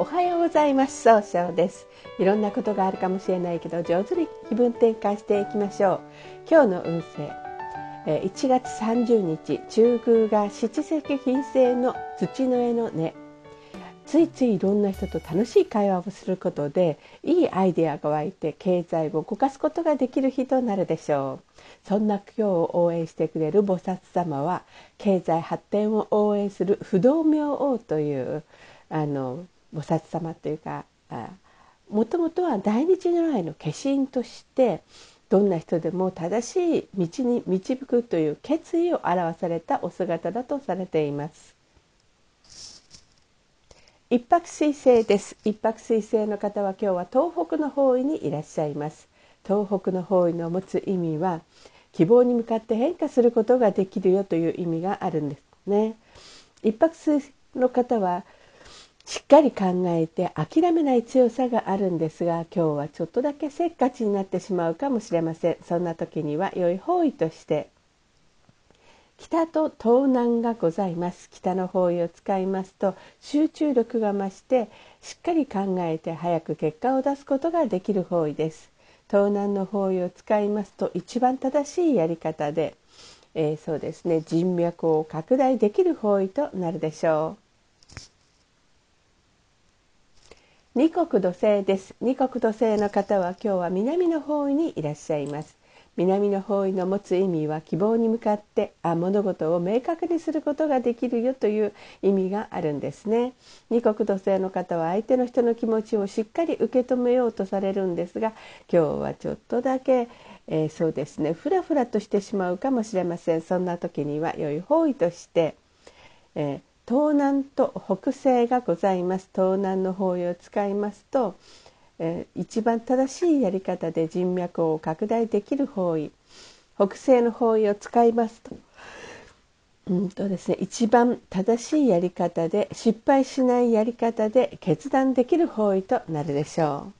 おはようございます。総称です。いろんなことがあるかもしれないけど上手に気分転換していきましょう。今日の運勢。1月30日中宮が七石金星の土の絵の根ついついいろんな人と楽しい会話をすることでいいアイデアが湧いて経済を動かすことができる日となるでしょう。そんな今日を応援してくれる菩薩様は経済発展を応援する不動明王というあの菩薩様というかもともとは大日如来の化身としてどんな人でも正しい道に導くという決意を表されたお姿だとされています。一泊水星です。一泊水星の方は今日は東北の方位にいらっしゃいます。東北の方位の持つ意味は希望に向かって変化することができるよという意味があるんですね。一泊水の方はしっかり考えて諦めない強さがあるんですが今日はちょっとだけせっかちになってしまうかもしれません。そんな時には良い方位として。北と東南がございます。北の方位を使いますと集中力が増してしっかり考えて早く結果を出すことができる方位です。東南の方位を使いますと一番正しいやり方で、えー、そうですね人脈を拡大できる方位となるでしょう。二国土星です。二国土星の方は今日は南の方位にいらっしゃいます。南の方位の持つ意味は希望に向かってあ物事を明確にすることができるよという意味があるんですね。二国土星の方は相手の人の気持ちをしっかり受け止めようとされるんですが今日はちょっとだけ、えー、そうですね。ふらふらとしてしまうかもしれません。そんな時には良い方位として、えー、東南と北西がございます。東南の方位を使いますとえー、一番正しいやり方で人脈を拡大できる方位北西の方位を使いますと,、うんとですね、一番正しいやり方で失敗しないやり方で決断できる方位となるでしょう。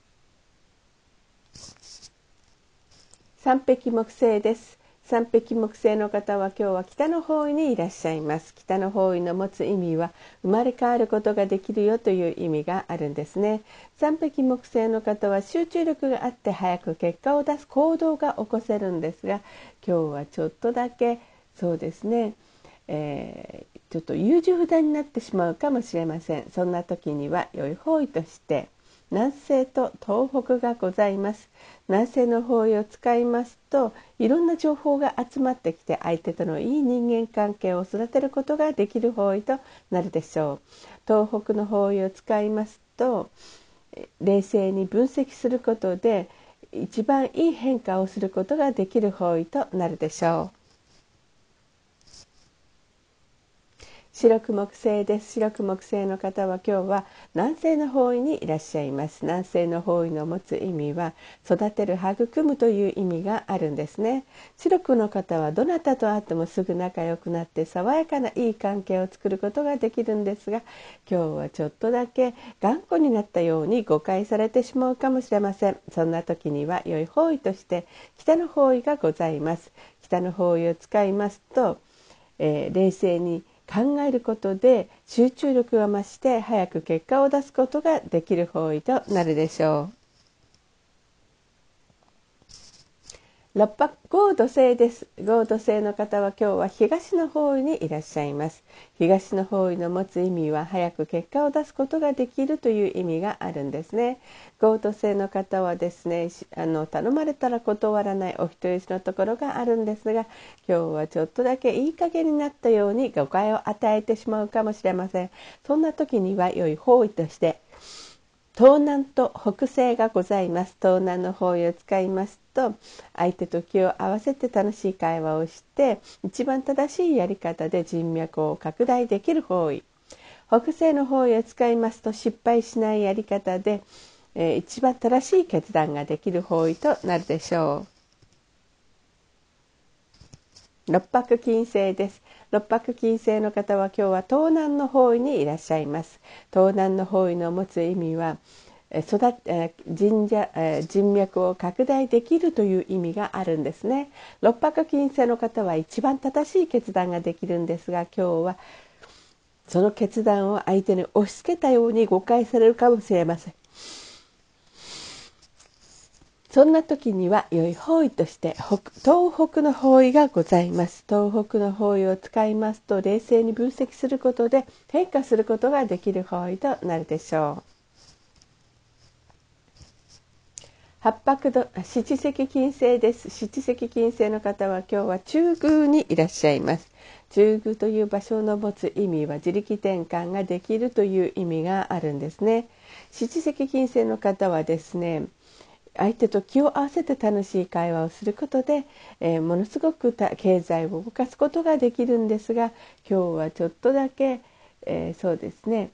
三匹木星です。三匹木星の方は今日は北の方位にいらっしゃいます。北の方位の持つ意味は生まれ変わることができるよという意味があるんですね。三匹木星の方は集中力があって早く結果を出す行動が起こせるんですが今日はちょっとだけそうですね、えー、ちょっと優柔不断になってしまうかもしれません。そんな時には良い方位として南西と東北がございます。南西の方位を使いますといろんな情報が集まってきて相手とのいい人間関係を育てることができる方位となるでしょう。東北の方位を使いますと冷静に分析することで一番いい変化をすることができる方位となるでしょう。白く木星です。白く木星の方は今日は南西の方位にいらっしゃいます。南西の方位の持つ意味は育てる育むという意味があるんですね。白くの方はどなたと会ってもすぐ仲良くなって爽やかないい関係を作ることができるんですが今日はちょっとだけ頑固になったように誤解されてしまうかもしれません。そんな時には良い方位として北の方位がございます。北の方位を使いますと、えー、冷静に考えることで集中力が増して早く結果を出すことができる方位となるでしょう。六白合土星です。合土星の方は今日は東の方位にいらっしゃいます。東の方位の持つ意味は早く結果を出すことができるという意味があるんですね。合土星の方はですねあの頼まれたら断らないお人よしのところがあるんですが今日はちょっとだけいい加減になったように誤解を与えてしまうかもしれません。そんな時には良い方位として東南と北西がございます東南の方位を使いますと相手と気を合わせて楽しい会話をして一番正しいやり方で人脈を拡大できる方位北西の方位を使いますと失敗しないやり方で、えー、一番正しい決断ができる方位となるでしょう。六白金星です。六白金星の方は今日は東南の方位にいらっしゃいます。東南の方位の持つ意味は育神社人脈を拡大できるという意味があるんですね。六白金星の方は一番正しい決断ができるんですが今日はその決断を相手に押し付けたように誤解されるかもしれません。そんな時には良い方位として東北の方位がございます。東北の方位を使いますと冷静に分析することで変化することができる方位となるでしょう。八白度七石金星です。七石金星の方は今日は中宮にいらっしゃいます。中宮という場所の持つ意味は自力転換ができるという意味があるんですね。七石金星の方はですね相手と気を合わせて楽しい会話をすることで、えー、ものすごく経済を動かすことができるんですが今日はちょっとだけ、えー、そうですね。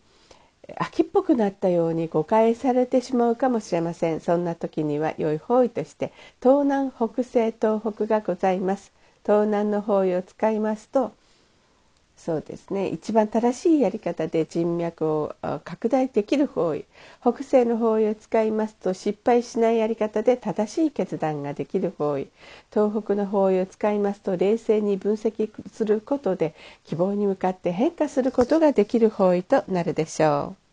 秋っぽくなったように誤解されてしまうかもしれません。そんな時には良い方位として東南北西東北がございます。東南の方位を使いますとそうですね一番正しいやり方で人脈を拡大できる方位北西の方位を使いますと失敗しないやり方で正しい決断ができる方位東北の方位を使いますと冷静に分析することで希望に向かって変化することができる方位となるでしょう。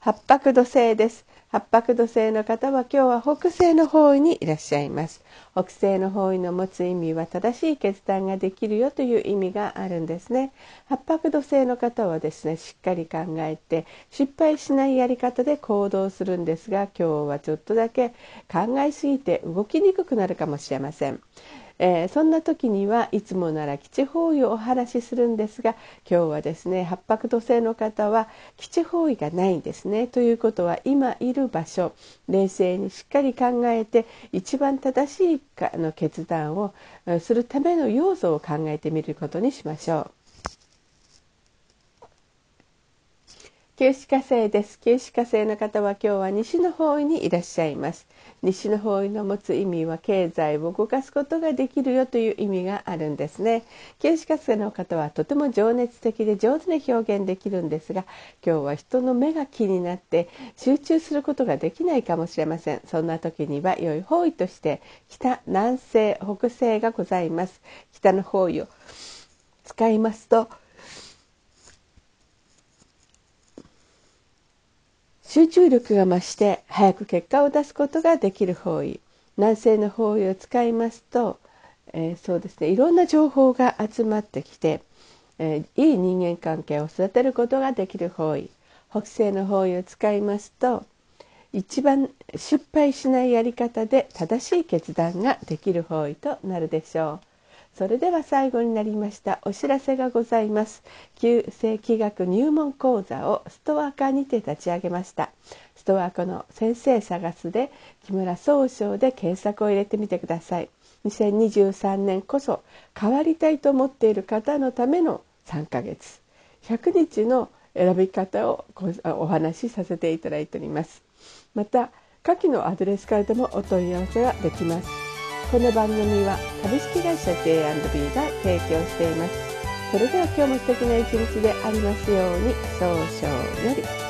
八白土星です八白土星の方は今日は北西の方位にいらっしゃいます。北西の方位の持つ意味は正しい決断ができるよという意味があるんですね。八白土星の方はですねしっかり考えて失敗しないやり方で行動するんですが今日はちょっとだけ考えすぎて動きにくくなるかもしれません。えー、そんな時にはいつもなら基地方位をお話しするんですが今日はですね八白土星の方は基地方位がないんですねということは今いる場所冷静にしっかり考えて一番正しいかの決断をするための要素を考えてみることにしましょう。九死火星です。九死火星の方は今日は西の方位にいらっしゃいます。西の方位の持つ意味は経済を動かすことができるよという意味があるんですね。九死火星の方はとても情熱的で上手に表現できるんですが、今日は人の目が気になって集中することができないかもしれません。そんな時には良い方位として北、南西、北西がございます。北の方位を使いますと集中力が増して早く結果を出すことができる方位南西の方位を使いますと、えー、そうですねいろんな情報が集まってきて、えー、いい人間関係を育てることができる方位北西の方位を使いますと一番失敗しないやり方で正しい決断ができる方位となるでしょう。それでは最後になりましたお知らせがございます。旧世紀学入門講座をストア化にて立ち上げました。ストア化の先生探すで木村総称で検索を入れてみてください。2023年こそ変わりたいと思っている方のための3ヶ月。100日の選び方をお話しさせていただいております。また下記のアドレスからでもお問い合わせができます。この番組は株式会社 J&B が提供しています。それでは今日も素敵な一日でありますように、早々より。